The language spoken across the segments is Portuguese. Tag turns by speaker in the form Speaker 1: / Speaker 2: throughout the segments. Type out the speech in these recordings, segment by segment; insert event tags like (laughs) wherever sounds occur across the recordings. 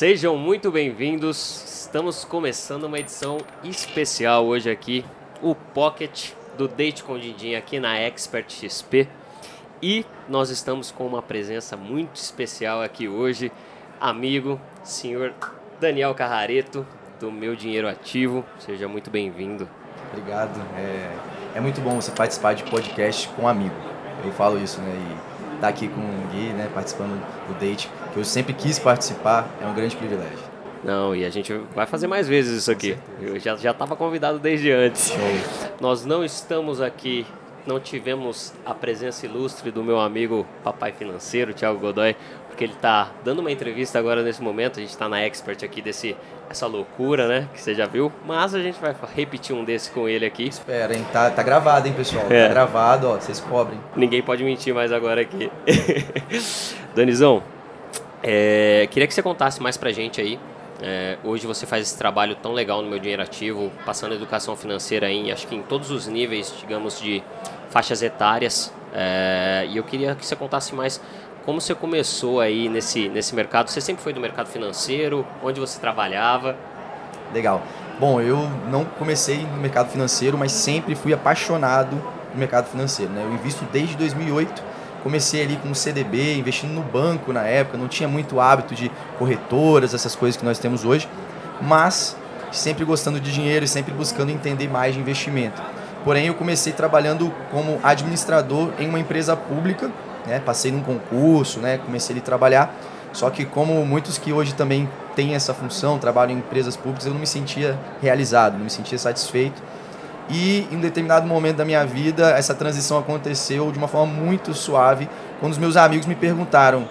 Speaker 1: Sejam muito bem-vindos. Estamos começando uma edição especial hoje aqui, o Pocket do Date com Dindim aqui na Expert XP. E nós estamos com uma presença muito especial aqui hoje, amigo, senhor Daniel Carrareto, do Meu Dinheiro Ativo. Seja muito bem-vindo.
Speaker 2: Obrigado. É, é muito bom você participar de podcast com um amigo. Eu falo isso, né? E estar tá aqui com o Gui, né, participando do date, que eu sempre quis participar, é um grande privilégio.
Speaker 1: Não, e a gente vai fazer mais vezes isso aqui. Eu já já estava convidado desde antes. Show. Nós não estamos aqui, não tivemos a presença ilustre do meu amigo papai financeiro, Thiago Godoy, porque ele está dando uma entrevista agora nesse momento. A gente está na expert aqui desse essa loucura, né? Que você já viu. Mas a gente vai repetir um desse com ele aqui.
Speaker 2: Espera, hein? Tá, tá gravado, hein, pessoal? É. Tá gravado, ó. Vocês cobrem.
Speaker 1: Ninguém pode mentir mais agora aqui. (laughs) Danizão, é, queria que você contasse mais pra gente aí. É, hoje você faz esse trabalho tão legal no meu dinheiro ativo, passando educação financeira em, acho que em todos os níveis, digamos, de faixas etárias. É, e eu queria que você contasse mais como você começou aí nesse, nesse mercado? Você sempre foi do mercado financeiro? Onde você trabalhava?
Speaker 2: Legal. Bom, eu não comecei no mercado financeiro, mas sempre fui apaixonado no mercado financeiro. Né? Eu invisto desde 2008. Comecei ali com CDB, investindo no banco na época. Não tinha muito hábito de corretoras, essas coisas que nós temos hoje. Mas sempre gostando de dinheiro e sempre buscando entender mais de investimento. Porém, eu comecei trabalhando como administrador em uma empresa pública né? Passei num concurso, né? Comecei a trabalhar. Só que como muitos que hoje também têm essa função, trabalham em empresas públicas, eu não me sentia realizado, não me sentia satisfeito. E em um determinado momento da minha vida, essa transição aconteceu de uma forma muito suave, quando os meus amigos me perguntaram: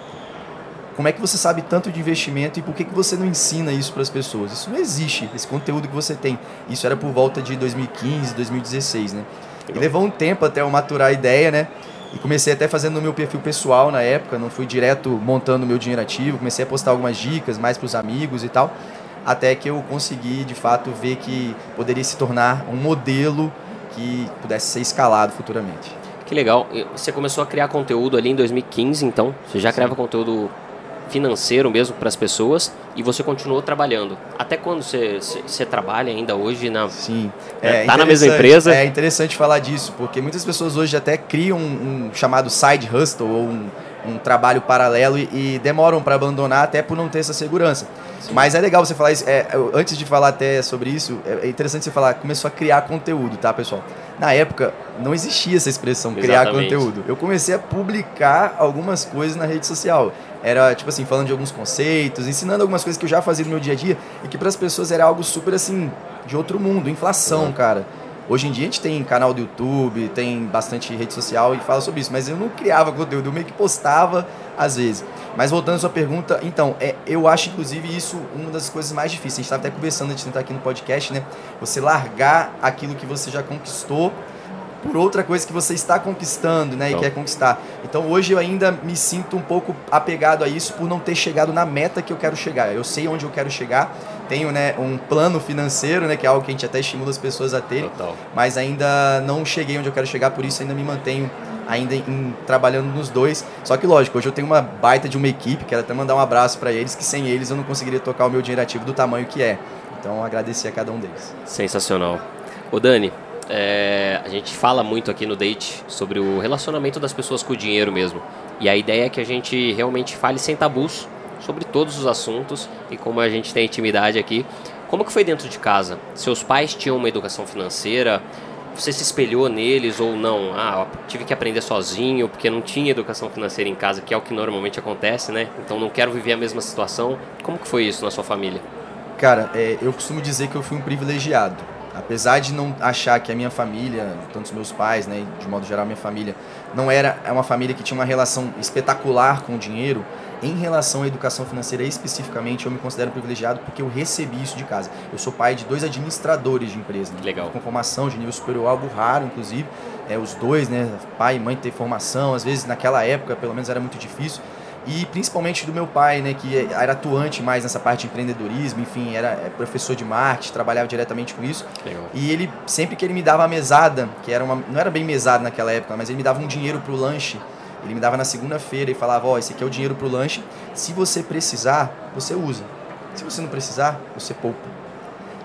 Speaker 2: como é que você sabe tanto de investimento e por que, que você não ensina isso para as pessoas? Isso não existe, esse conteúdo que você tem. Isso era por volta de 2015, 2016, né? E levou um tempo até eu maturar a ideia, né? E comecei até fazendo no meu perfil pessoal na época, não fui direto montando meu dinheiro ativo, comecei a postar algumas dicas mais para os amigos e tal, até que eu consegui de fato ver que poderia se tornar um modelo que pudesse ser escalado futuramente.
Speaker 1: Que legal. Você começou a criar conteúdo ali em 2015, então? Você já Sim. criava conteúdo financeiro mesmo para as pessoas e você continuou trabalhando. Até quando você, você trabalha ainda hoje na
Speaker 2: Sim.
Speaker 1: É, tá na mesma empresa?
Speaker 2: É interessante falar disso, porque muitas pessoas hoje até criam um, um chamado side hustle ou um, um trabalho paralelo e, e demoram para abandonar até por não ter essa segurança. Sim. Mas é legal você falar isso. É, antes de falar até sobre isso, é, é interessante você falar, começou a criar conteúdo, tá, pessoal? Na época, não existia essa expressão, criar Exatamente. conteúdo. Eu comecei a publicar algumas coisas na rede social. Era, tipo assim, falando de alguns conceitos, ensinando algumas coisas que eu já fazia no meu dia a dia e que para as pessoas era algo super, assim, de outro mundo. Inflação, uhum. cara. Hoje em dia a gente tem canal do YouTube, tem bastante rede social e fala sobre isso, mas eu não criava conteúdo, eu meio que postava às vezes. Mas voltando à sua pergunta, então, é, eu acho inclusive isso uma das coisas mais difíceis. A gente estava até conversando antes de entrar aqui no podcast, né? Você largar aquilo que você já conquistou por outra coisa que você está conquistando, né, e quer conquistar. Então hoje eu ainda me sinto um pouco apegado a isso por não ter chegado na meta que eu quero chegar. Eu sei onde eu quero chegar, tenho, né, um plano financeiro, né, que é algo que a gente até estimula as pessoas a terem, mas ainda não cheguei onde eu quero chegar, por isso ainda me mantenho ainda em, trabalhando nos dois. Só que lógico, hoje eu tenho uma baita de uma equipe, quero até mandar um abraço para eles, que sem eles eu não conseguiria tocar o meu dinheiro ativo do tamanho que é. Então agradecer a cada um deles.
Speaker 1: Sensacional. Ô Dani, é, a gente fala muito aqui no Date sobre o relacionamento das pessoas com o dinheiro mesmo. E a ideia é que a gente realmente fale sem tabus sobre todos os assuntos e como a gente tem intimidade aqui. Como que foi dentro de casa? Seus pais tinham uma educação financeira? Você se espelhou neles ou não? Ah, tive que aprender sozinho porque não tinha educação financeira em casa, que é o que normalmente acontece, né? Então não quero viver a mesma situação. Como que foi isso na sua família?
Speaker 2: Cara, é, eu costumo dizer que eu fui um privilegiado apesar de não achar que a minha família, tanto os meus pais, né, de modo geral a minha família, não era é uma família que tinha uma relação espetacular com o dinheiro, em relação à educação financeira especificamente, eu me considero privilegiado porque eu recebi isso de casa. Eu sou pai de dois administradores de empresa, né?
Speaker 1: Legal.
Speaker 2: com formação de nível superior, algo raro, inclusive. É, os dois, né, pai e mãe ter formação, às vezes naquela época, pelo menos era muito difícil e principalmente do meu pai, né, que era atuante mais nessa parte de empreendedorismo, enfim, era é, professor de marketing, trabalhava diretamente com isso.
Speaker 1: Legal.
Speaker 2: E ele sempre que ele me dava a mesada, que era uma não era bem mesada naquela época, mas ele me dava um dinheiro pro lanche. Ele me dava na segunda-feira e falava: "Ó, oh, esse aqui é o dinheiro pro lanche. Se você precisar, você usa". Se você não precisar, você poupa.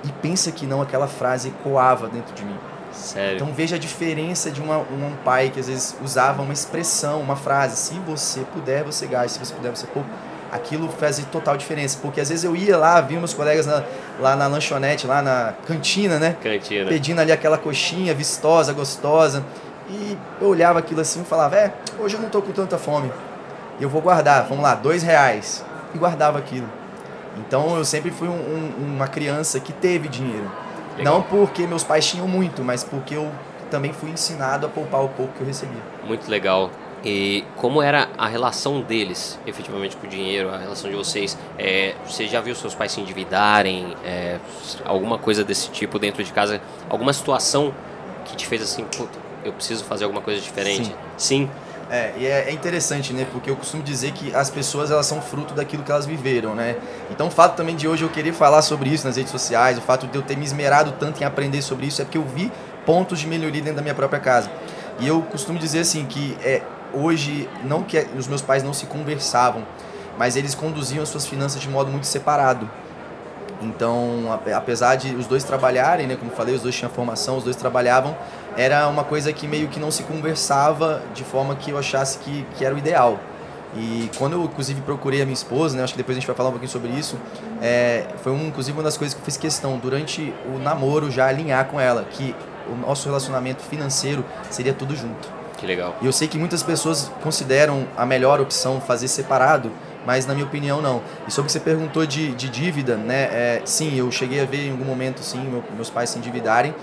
Speaker 2: E pensa que não, aquela frase ecoava dentro de mim.
Speaker 1: Sério.
Speaker 2: Então veja a diferença de uma, um pai que às vezes usava uma expressão, uma frase, se você puder, você gasta, se você puder, você poupa. Aquilo fazia total diferença, porque às vezes eu ia lá, via meus colegas na, lá na lanchonete, lá na cantina, né?
Speaker 1: Cantina.
Speaker 2: Pedindo ali aquela coxinha vistosa, gostosa. E eu olhava aquilo assim e falava, é, hoje eu não tô com tanta fome. Eu vou guardar, vamos lá, dois reais. E guardava aquilo. Então eu sempre fui um, um, uma criança que teve dinheiro. Legal. Não porque meus pais tinham muito, mas porque eu também fui ensinado a poupar o pouco que eu recebia.
Speaker 1: Muito legal. E como era a relação deles, efetivamente, com o dinheiro, a relação de vocês? É, você já viu seus pais se endividarem? É, alguma coisa desse tipo dentro de casa? Alguma situação que te fez assim, puta, eu preciso fazer alguma coisa diferente?
Speaker 2: Sim. Sim? É, e é, é, interessante, né? Porque eu costumo dizer que as pessoas elas são fruto daquilo que elas viveram, né? Então o fato também de hoje eu querer falar sobre isso nas redes sociais, o fato de eu ter me esmerado tanto em aprender sobre isso é porque eu vi pontos de melhoria dentro da minha própria casa. E eu costumo dizer assim que é, hoje não que os meus pais não se conversavam, mas eles conduziam as suas finanças de modo muito separado. Então, apesar de os dois trabalharem, né, como falei, os dois tinham formação, os dois trabalhavam, era uma coisa que meio que não se conversava de forma que eu achasse que, que era o ideal. E quando eu, inclusive, procurei a minha esposa, né, acho que depois a gente vai falar um pouquinho sobre isso, é, foi, um, inclusive, uma das coisas que eu fiz questão, durante o namoro, já alinhar com ela, que o nosso relacionamento financeiro seria tudo junto.
Speaker 1: Que legal.
Speaker 2: E eu sei que muitas pessoas consideram a melhor opção fazer separado, mas na minha opinião não. E sobre o que você perguntou de, de dívida, né? É, sim, eu cheguei a ver em algum momento, sim, meu, meus pais se endividarem,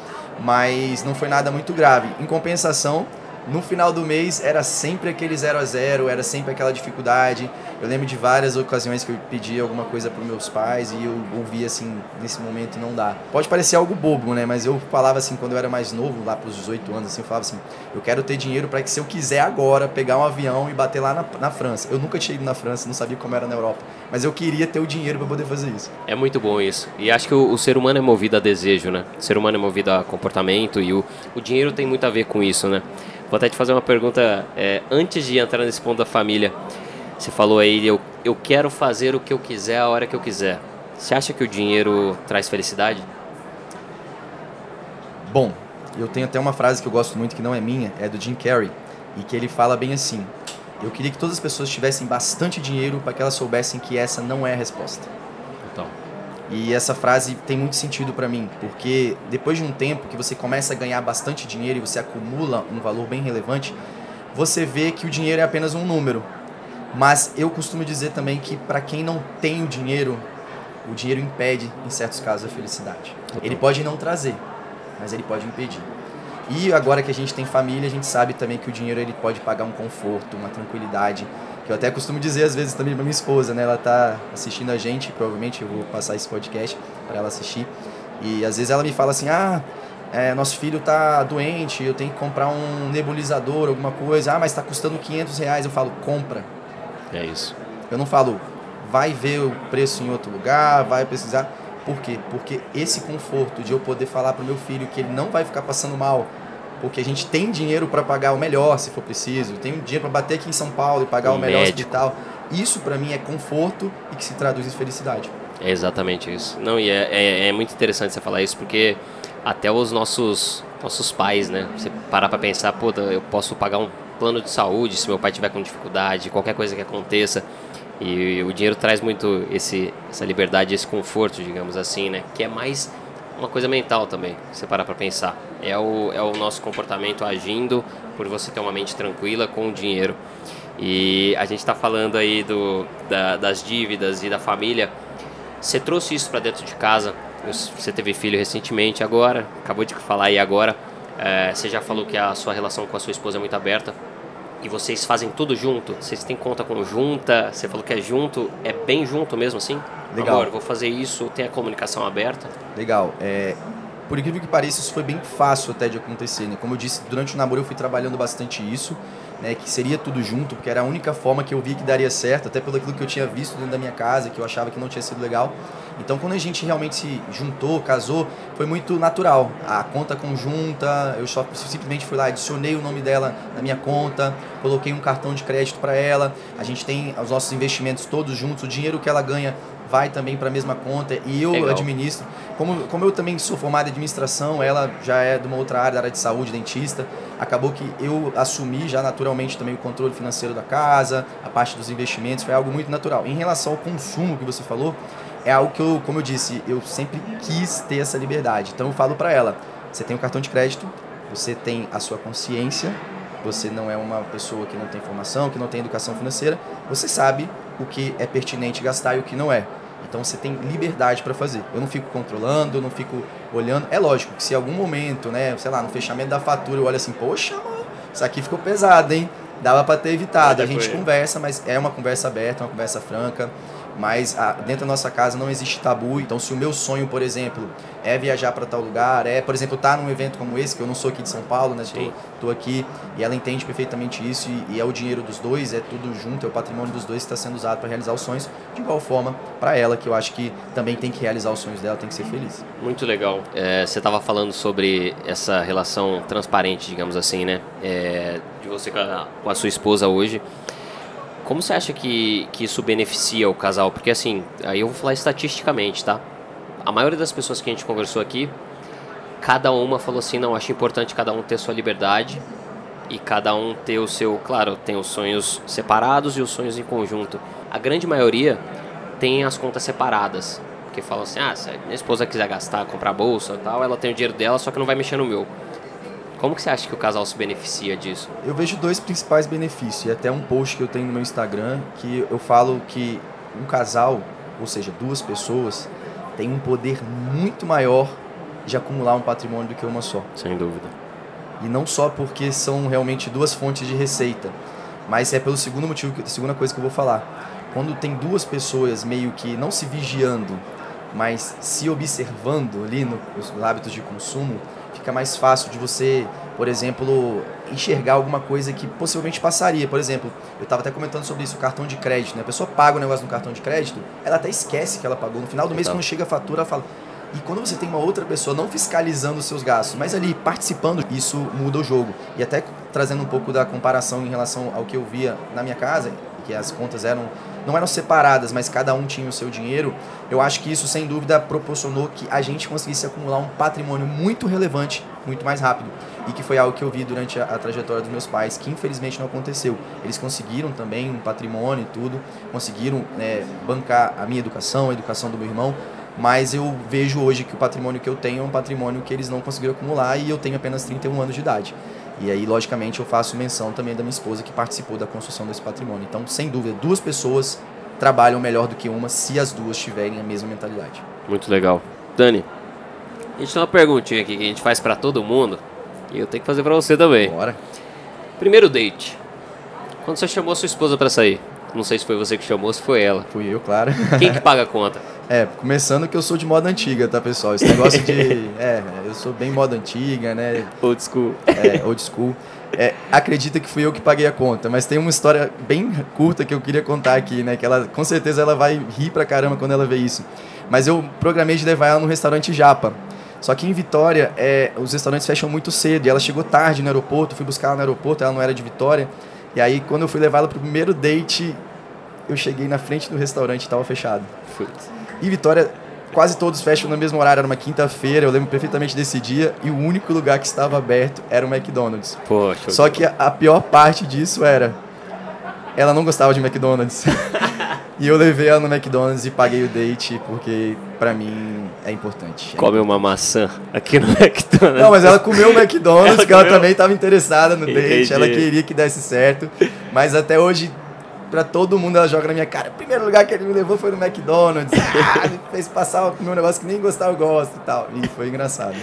Speaker 2: mas não foi nada muito grave. Em compensação, no final do mês era sempre aquele 0 a 0 era sempre aquela dificuldade. Eu lembro de várias ocasiões que eu pedi alguma coisa para meus pais e eu ouvia assim, nesse momento não dá. Pode parecer algo bobo, né? Mas eu falava assim, quando eu era mais novo, lá para os 18 anos, assim, eu falava assim: eu quero ter dinheiro para que se eu quiser agora pegar um avião e bater lá na, na França. Eu nunca tinha ido na França, não sabia como era na Europa, mas eu queria ter o dinheiro para poder fazer isso.
Speaker 1: É muito bom isso. E acho que o, o, ser humano é movido a desejo, né? O ser humano é movido a comportamento e o, o dinheiro tem muito a ver com isso, né? Vou até te fazer uma pergunta é, antes de entrar nesse ponto da família. Você falou aí, eu, eu quero fazer o que eu quiser a hora que eu quiser. Você acha que o dinheiro traz felicidade?
Speaker 2: Bom, eu tenho até uma frase que eu gosto muito que não é minha, é do Jim Carrey, e que ele fala bem assim: Eu queria que todas as pessoas tivessem bastante dinheiro para que elas soubessem que essa não é a resposta. E essa frase tem muito sentido para mim, porque depois de um tempo que você começa a ganhar bastante dinheiro e você acumula um valor bem relevante, você vê que o dinheiro é apenas um número. Mas eu costumo dizer também que para quem não tem o dinheiro, o dinheiro impede, em certos casos, a felicidade. Ele pode não trazer, mas ele pode impedir. E agora que a gente tem família, a gente sabe também que o dinheiro ele pode pagar um conforto, uma tranquilidade, que eu até costumo dizer às vezes também para minha esposa, né? Ela tá assistindo a gente, provavelmente eu vou passar esse podcast para ela assistir. E às vezes ela me fala assim: "Ah, é, nosso filho tá doente, eu tenho que comprar um nebulizador, alguma coisa. Ah, mas está custando 500 reais. Eu falo, compra.
Speaker 1: É isso.
Speaker 2: Eu não falo, vai ver o preço em outro lugar, vai pesquisar. Por quê? Porque esse conforto de eu poder falar para o meu filho que ele não vai ficar passando mal, porque a gente tem dinheiro para pagar o melhor, se for preciso, tem dinheiro para bater aqui em São Paulo e pagar um o melhor médico. hospital. Isso para mim é conforto e que se traduz em felicidade.
Speaker 1: É exatamente isso. Não, e é, é, é muito interessante você falar isso, porque até os nossos, nossos pais, né? Você parar para pensar, pô, eu posso pagar um plano de saúde se meu pai tiver com dificuldade, qualquer coisa que aconteça. E o dinheiro traz muito esse, essa liberdade, esse conforto, digamos assim, né? Que é mais uma coisa mental também, você parar para pensar. É o, é o nosso comportamento agindo por você ter uma mente tranquila com o dinheiro. E a gente está falando aí do, da, das dívidas e da família. Você trouxe isso para dentro de casa. Você teve filho recentemente agora, acabou de falar aí agora. É, você já falou que a sua relação com a sua esposa é muito aberta e vocês fazem tudo junto? Vocês têm conta conjunta? Você falou que é junto, é bem junto mesmo assim?
Speaker 2: Legal.
Speaker 1: Amor, vou fazer isso, tem a comunicação aberta?
Speaker 2: Legal. É, por incrível que pareça, isso foi bem fácil até de acontecer, né? Como eu disse, durante o namoro eu fui trabalhando bastante isso né, que seria tudo junto, porque era a única forma que eu vi que daria certo, até pelo aquilo que eu tinha visto dentro da minha casa, que eu achava que não tinha sido legal. Então, quando a gente realmente se juntou, casou, foi muito natural. A conta conjunta, eu só simplesmente fui lá, adicionei o nome dela na minha conta, coloquei um cartão de crédito para ela. A gente tem os nossos investimentos todos juntos, o dinheiro que ela ganha vai também para a mesma conta e eu Legal. administro. Como, como eu também sou formado em administração, ela já é de uma outra área, da área de saúde, dentista, acabou que eu assumi já naturalmente também o controle financeiro da casa, a parte dos investimentos, foi algo muito natural. Em relação ao consumo que você falou, é algo que eu, como eu disse, eu sempre quis ter essa liberdade. Então eu falo para ela, você tem um cartão de crédito, você tem a sua consciência, você não é uma pessoa que não tem formação, que não tem educação financeira, você sabe o que é pertinente gastar e o que não é. Então você tem liberdade para fazer. Eu não fico controlando, eu não fico olhando. É lógico que se em algum momento, né, sei lá, no fechamento da fatura eu olho assim, poxa, mano, isso aqui ficou pesado, hein? Dava para ter evitado. A gente conversa, mas é uma conversa aberta, uma conversa franca. Mas a, dentro da nossa casa não existe tabu. Então, se o meu sonho, por exemplo, é viajar para tal lugar, é, por exemplo, estar tá num evento como esse, que eu não sou aqui de São Paulo, né? Estou aqui e ela entende perfeitamente isso e, e, é o dinheiro dos dois, é tudo junto, é o patrimônio dos dois que está sendo usado para realizar os sonhos. De igual forma, para ela, que eu acho que também tem que realizar os sonhos dela, tem que ser feliz.
Speaker 1: Muito legal. É, você estava falando sobre essa relação transparente, digamos assim, né? É, de você com a, com a sua esposa hoje. Como você acha que, que isso beneficia o casal? Porque assim, aí eu vou falar estatisticamente, tá? A maioria das pessoas que a gente conversou aqui, cada uma falou assim, não, acho importante cada um ter sua liberdade e cada um ter o seu, claro, tem os sonhos separados e os sonhos em conjunto. A grande maioria tem as contas separadas, porque falam assim, ah, se a minha esposa quiser gastar, comprar bolsa e tal, ela tem o dinheiro dela, só que não vai mexer no meu. Como que você acha que o casal se beneficia disso?
Speaker 2: Eu vejo dois principais benefícios, e até um post que eu tenho no meu Instagram, que eu falo que um casal, ou seja, duas pessoas, tem um poder muito maior de acumular um patrimônio do que uma só.
Speaker 1: Sem dúvida.
Speaker 2: E não só porque são realmente duas fontes de receita, mas é pelo segundo motivo, a segunda coisa que eu vou falar. Quando tem duas pessoas meio que não se vigiando, mas se observando ali nos hábitos de consumo, fica mais fácil de você, por exemplo, enxergar alguma coisa que possivelmente passaria. Por exemplo, eu estava até comentando sobre isso, o cartão de crédito. Né? A pessoa paga o negócio no cartão de crédito, ela até esquece que ela pagou. No final do mês, quando chega a fatura, ela fala. E quando você tem uma outra pessoa não fiscalizando os seus gastos, mas ali participando, isso muda o jogo. E até trazendo um pouco da comparação em relação ao que eu via na minha casa, que as contas eram não eram separadas, mas cada um tinha o seu dinheiro, eu acho que isso sem dúvida proporcionou que a gente conseguisse acumular um patrimônio muito relevante, muito mais rápido. E que foi algo que eu vi durante a, a trajetória dos meus pais, que infelizmente não aconteceu. Eles conseguiram também um patrimônio e tudo, conseguiram né, bancar a minha educação, a educação do meu irmão, mas eu vejo hoje que o patrimônio que eu tenho é um patrimônio que eles não conseguiram acumular e eu tenho apenas 31 anos de idade. E aí, logicamente, eu faço menção também da minha esposa que participou da construção desse patrimônio. Então, sem dúvida, duas pessoas trabalham melhor do que uma se as duas tiverem a mesma mentalidade.
Speaker 1: Muito legal. Dani, a gente tem uma perguntinha aqui que a gente faz para todo mundo e eu tenho que fazer para você também.
Speaker 2: Bora.
Speaker 1: Primeiro date. Quando você chamou sua esposa para sair? Não sei se foi você que chamou, se foi ela.
Speaker 2: Fui eu, claro.
Speaker 1: Quem que paga a conta? (laughs)
Speaker 2: É, começando que eu sou de moda antiga, tá, pessoal? Esse negócio de. (laughs) é, eu sou bem moda antiga, né?
Speaker 1: Old school.
Speaker 2: É, old school. É, acredita que fui eu que paguei a conta, mas tem uma história bem curta que eu queria contar aqui, né? Que ela, com certeza, ela vai rir pra caramba quando ela ver isso. Mas eu programei de levar ela no restaurante Japa. Só que em Vitória, é, os restaurantes fecham muito cedo. E ela chegou tarde no aeroporto, fui buscar ela no aeroporto, ela não era de Vitória. E aí, quando eu fui levar ela pro primeiro date, eu cheguei na frente do restaurante e estava fechado. E Vitória, quase todos fecham no mesmo horário, era uma quinta-feira, eu lembro perfeitamente desse dia, e o único lugar que estava aberto era o McDonald's.
Speaker 1: Poxa.
Speaker 2: Só que a pior parte disso era, ela não gostava de McDonald's. (laughs) e eu levei ela no McDonald's e paguei o date, porque para mim é importante.
Speaker 1: É Come uma maçã aqui no (laughs) McDonald's.
Speaker 2: Não, mas ela comeu o McDonald's, (laughs) ela que comeu? ela também estava interessada no Entendi. date, ela queria que desse certo. Mas até hoje pra todo mundo, ela joga na minha cara. O primeiro lugar que ele me levou foi no McDonald's. (laughs) Ah, me fez passar o meu negócio que nem gostava, eu gosto e tal. E foi engraçado.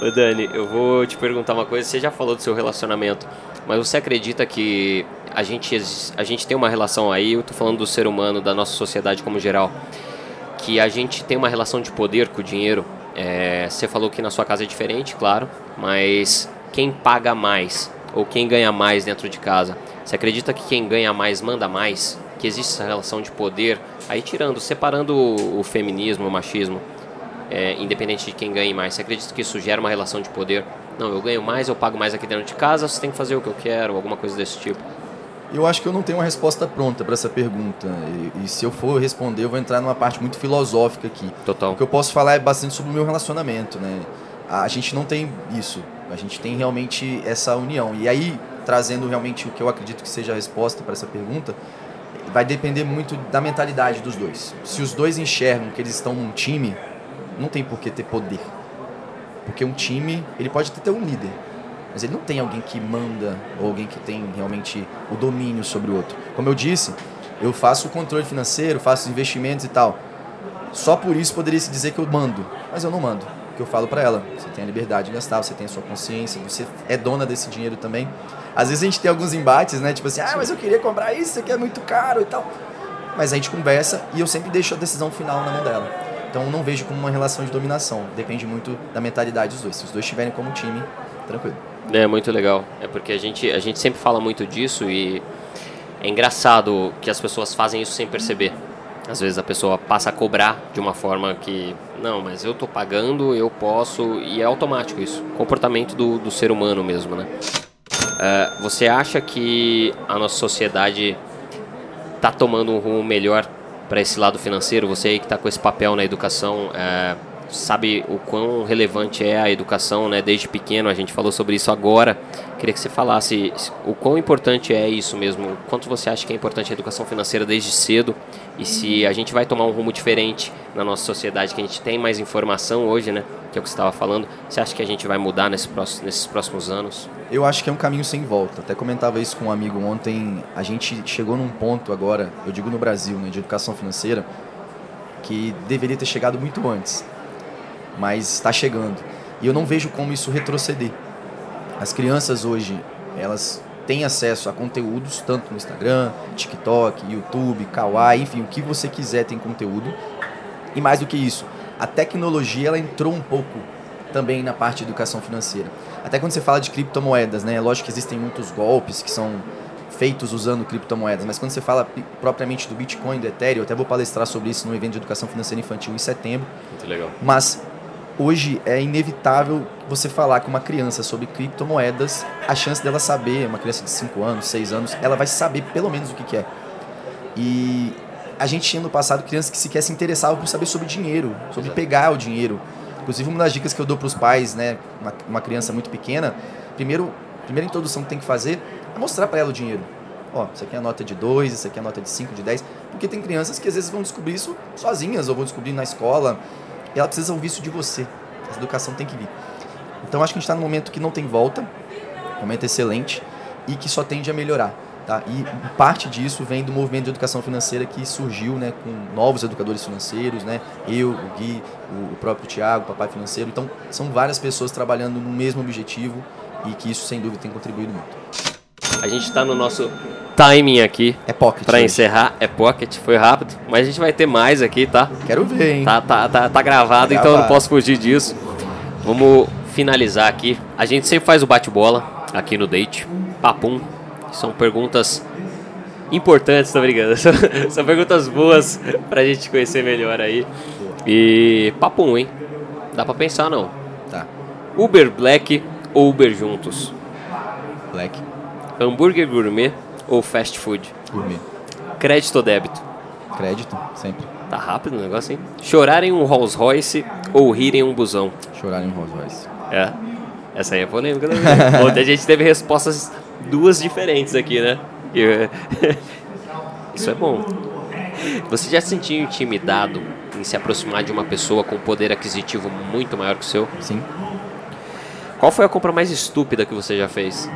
Speaker 1: Ô Dani, eu vou te perguntar uma coisa. Você já falou do seu relacionamento, mas você acredita que a gente, a gente tem uma relação aí, eu tô falando do ser humano, da nossa sociedade como geral, que a gente tem uma relação de poder com o dinheiro? É, você falou que na sua casa é diferente, claro, mas quem paga mais ou quem ganha mais dentro de casa? Você acredita que quem ganha mais manda mais? Que existe essa relação de poder? Aí tirando, separando o feminismo, o machismo, é, independente de quem ganhe mais, você acredita que isso gera uma relação de poder? Não, eu ganho mais, eu pago mais aqui dentro de casa, você tem que fazer o que eu quero, alguma coisa desse tipo.
Speaker 2: Eu acho que eu não tenho uma resposta pronta para essa pergunta. E, e, se eu for responder, eu vou entrar numa parte muito filosófica aqui.
Speaker 1: Total.
Speaker 2: O que eu posso falar é bastante sobre o meu relacionamento, né? A gente não tem isso. A gente tem realmente essa união. E aí, trazendo realmente o que eu acredito que seja a resposta para essa pergunta, vai depender muito da mentalidade dos dois. Se os dois enxergam que eles estão num time, não tem por que ter poder. Porque um time, ele pode ter um líder, mas ele não tem alguém que manda ou alguém que tem realmente o domínio sobre o outro. Como eu disse, eu faço o controle financeiro, faço investimentos e tal. Só por isso poderia se dizer que eu mando, mas eu não mando. Que eu falo para ela, você tem a liberdade de gastar, você tem a sua consciência, você é dona desse dinheiro também. Às vezes a gente tem alguns embates, né? Tipo assim, ah, mas eu queria comprar isso, isso aqui é muito caro e tal. Mas a gente conversa e eu sempre deixo a decisão final na mão dela. Então não vejo como uma relação de dominação. Depende muito da mentalidade dos dois. Se os dois estiverem como time, tranquilo.
Speaker 1: É muito legal. É porque a gente, a gente sempre fala muito disso e é engraçado que as pessoas fazem isso sem perceber. Às vezes a pessoa passa a cobrar de uma forma que, não, mas eu tô pagando, eu posso, e é automático isso. Comportamento do, do ser humano mesmo, né? Uh, você acha que a nossa sociedade está tomando um rumo melhor para esse lado financeiro? Você aí que está com esse papel na educação, uh, sabe o quão relevante é a educação, né? Desde pequeno, a gente falou sobre isso agora. Queria que você falasse o quão importante é isso mesmo, quanto você acha que é importante a educação financeira desde cedo e se a gente vai tomar um rumo diferente na nossa sociedade, que a gente tem mais informação hoje, né? Que é o que você estava falando. Você acha que a gente vai mudar nesse próximo, nesses próximos anos?
Speaker 2: Eu acho que é um caminho sem volta. Até comentava isso com um amigo ontem. A gente chegou num ponto agora, eu digo no Brasil, né, de educação financeira, que deveria ter chegado muito antes mas está chegando. E eu não vejo como isso retroceder. As crianças hoje, elas têm acesso a conteúdos, tanto no Instagram, TikTok, YouTube, Kawaii, enfim, o que você quiser tem conteúdo. E mais do que isso, a tecnologia ela entrou um pouco também na parte de educação financeira. Até quando você fala de criptomoedas, né? É lógico que existem muitos golpes que são feitos usando criptomoedas, mas quando você fala propriamente do Bitcoin, do Ethereum, eu até vou palestrar sobre isso no evento de educação financeira infantil em setembro.
Speaker 1: Muito legal.
Speaker 2: Mas hoje é inevitável você falar com uma criança sobre criptomoedas, a chance dela saber, uma criança de 5 anos, 6 anos, ela vai saber pelo menos o que, que é. E a gente tinha no passado crianças que sequer se interessavam por saber sobre dinheiro, sobre Exato. pegar o dinheiro. Inclusive, uma das dicas que eu dou para os pais, né, uma, uma, criança muito pequena, primeiro, primeira introdução que tem que fazer é mostrar para ela o dinheiro. Ó, isso aqui é a nota de 2, isso aqui é a nota de 5, de 10. Porque tem crianças que às vezes vão descobrir isso sozinhas, ou vão descobrir na escola, e ela precisa ouvir isso de você. Essa educação tem que vir. Então acho que a gente está num momento que não tem volta, um momento excelente e que só tende a melhorar. Tá? E parte disso vem do movimento de educação financeira que surgiu né, com novos educadores financeiros, né? eu, o Gui, o próprio Tiago, o Papai Financeiro. Então, são várias pessoas trabalhando no mesmo objetivo e que isso, sem dúvida, tem contribuído muito.
Speaker 1: A gente está no nosso timing aqui.
Speaker 2: É pocket.
Speaker 1: Para encerrar, é pocket, foi rápido. Mas a gente vai ter mais aqui, tá?
Speaker 2: Quero ver, hein?
Speaker 1: Tá, tá, tá, tá gravado, tá então eu não posso fugir disso. Vamos finalizar aqui. A gente sempre faz o bate-bola aqui no Date. Papum. São perguntas importantes, tá brincando? (laughs) São perguntas boas pra gente conhecer melhor aí. E papum, hein? Dá pra pensar, não?
Speaker 2: Tá.
Speaker 1: Uber Black ou Uber juntos?
Speaker 2: Black.
Speaker 1: Hambúrguer gourmet ou fast food?
Speaker 2: Gourmet.
Speaker 1: Crédito ou débito?
Speaker 2: Crédito, sempre.
Speaker 1: Tá rápido o negócio, hein? Chorar em um Rolls Royce ou rir em um busão?
Speaker 2: Chorar em um Rolls Royce.
Speaker 1: É. Essa aí é polêmica também. (laughs) Ontem a gente teve respostas duas diferentes aqui, né? (laughs) Isso é bom. Você já se sentiu intimidado em se aproximar de uma pessoa com poder aquisitivo muito maior que o seu?
Speaker 2: Sim.
Speaker 1: Qual foi a compra mais estúpida que você já fez?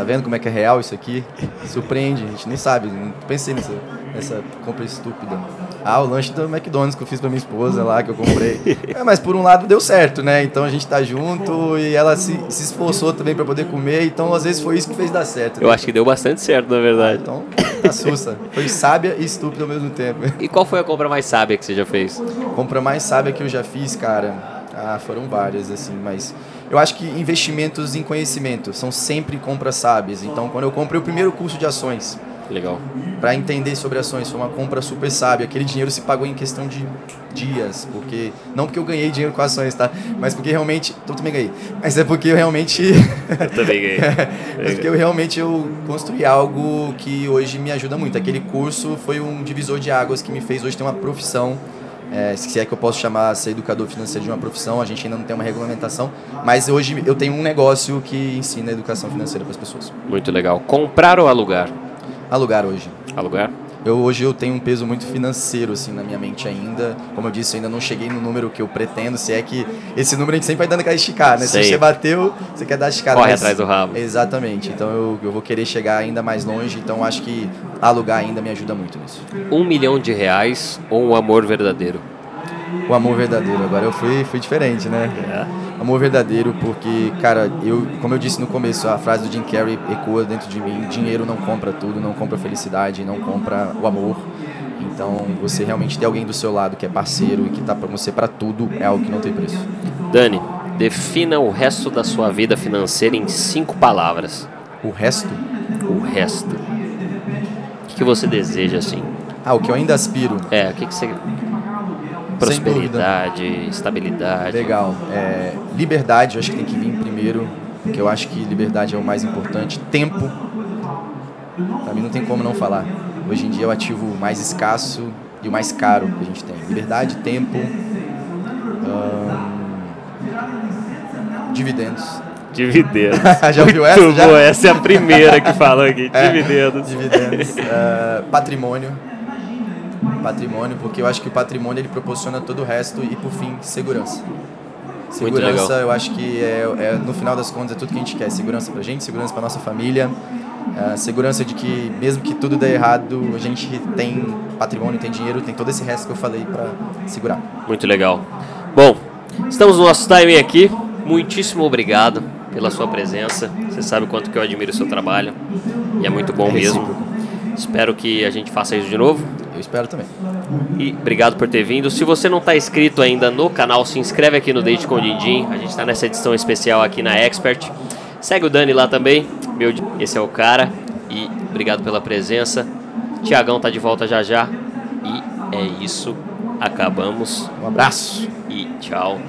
Speaker 2: Tá vendo como é que é real isso aqui? Surpreende, a gente nem sabe. Não pensei nessa, nessa compra estúpida. Ah, o lanche do McDonald's que eu fiz pra minha esposa lá, que eu comprei. É, mas por um lado deu certo, né? Então a gente tá junto e ela se, se esforçou também para poder comer. Então às vezes foi isso que fez dar certo.
Speaker 1: Né? Eu acho que deu bastante certo, na verdade. Ah,
Speaker 2: então, assusta. Foi sábia e estúpida ao mesmo tempo.
Speaker 1: E qual foi a compra mais sábia que você já fez?
Speaker 2: Compra mais sábia que eu já fiz, cara Ah, foram várias, assim, mas eu acho que investimentos em conhecimento são sempre compras sábias. Então, quando eu comprei o primeiro curso de ações,
Speaker 1: Legal.
Speaker 2: para entender sobre ações, foi uma compra super sábia. Aquele dinheiro se pagou em questão de dias, porque não porque eu ganhei dinheiro com ações, tá? Mas porque realmente, eu também ganhei. Mas é porque eu realmente (laughs)
Speaker 1: Eu também ganhei.
Speaker 2: Mas porque eu realmente eu construí algo que hoje me ajuda muito. Aquele curso foi um divisor de águas que me fez hoje ter uma profissão. É, se é que eu posso chamar ser educador financeiro de uma profissão, a gente ainda não tem uma regulamentação, mas hoje eu tenho um negócio que ensina educação financeira para as pessoas.
Speaker 1: Muito legal. Comprar ou alugar?
Speaker 2: Alugar hoje.
Speaker 1: Alugar?
Speaker 2: Eu hoje eu tenho um peso muito financeiro assim na minha mente ainda. Como eu disse, eu ainda não cheguei no número que eu pretendo. Se é que esse número a gente sempre vai dando aquela esticada, né?
Speaker 1: Sei.
Speaker 2: Se você bateu, você quer dar esticada.
Speaker 1: Corre
Speaker 2: mas-
Speaker 1: atrás do rabo.
Speaker 2: Exatamente. Então eu, eu vou querer chegar ainda mais longe. Então acho que alugar ainda me ajuda muito nisso.
Speaker 1: Um milhão de reais ou um amor verdadeiro?
Speaker 2: O amor verdadeiro. Agora eu fui, fui diferente, né?
Speaker 1: É.
Speaker 2: Amor verdadeiro, porque, cara, eu, como eu disse no começo, a frase do Jim Carrey ecoa dentro de mim: dinheiro não compra tudo, não compra felicidade, não compra o amor. Então, você realmente ter alguém do seu lado que é parceiro e que tá pra você pra tudo é algo que não tem preço.
Speaker 1: Dani, defina o resto da sua vida financeira em cinco palavras.
Speaker 2: O resto,
Speaker 1: O resto. O que, que você deseja assim?
Speaker 2: ah, o que eu ainda aspiro,
Speaker 1: É, o que, que você. Prosperidade, estabilidade.
Speaker 2: legal, é liberdade, eu acho que tem que vir primeiro, porque eu acho que liberdade é o mais importante. Tempo, pra mim não tem como não falar. Hoje em dia é o ativo mais escasso e o mais caro que a gente tem. Liberdade, tempo, ahn, dividendos.
Speaker 1: Dividendos. (laughs)
Speaker 2: Já ouviu essa, já?
Speaker 1: boa, essa é a primeira que fala aqui. (laughs)
Speaker 2: É,
Speaker 1: Dividendos.
Speaker 2: Dividendos. ah, patrimônio. Patrimônio, porque eu acho que o patrimônio ele proporciona todo o resto e por fim, segurança. Segurança, eu acho que é, é, no final das contas é tudo que a gente quer. Segurança pra gente, segurança pra nossa família, ah, segurança de que mesmo que tudo dê errado, a gente tem patrimônio, tem dinheiro, tem todo esse resto que eu falei pra segurar.
Speaker 1: Muito legal. Bom, estamos no nosso timing aqui. Muitíssimo obrigado pela sua presença. Você sabe o quanto que eu admiro o seu trabalho. E é muito bom
Speaker 2: É
Speaker 1: mesmo. Espero que a gente faça isso de novo.
Speaker 2: Eu espero também.
Speaker 1: E obrigado por ter vindo. Se você não está inscrito ainda no canal, se inscreve aqui no Date com o Dindim. A gente está nessa edição especial aqui na Expert. Segue o Dani lá também. Meu, esse é o cara. E obrigado pela presença. Tiagão tá de volta já já. E é isso. Acabamos.
Speaker 2: Um abraço.
Speaker 1: E tchau.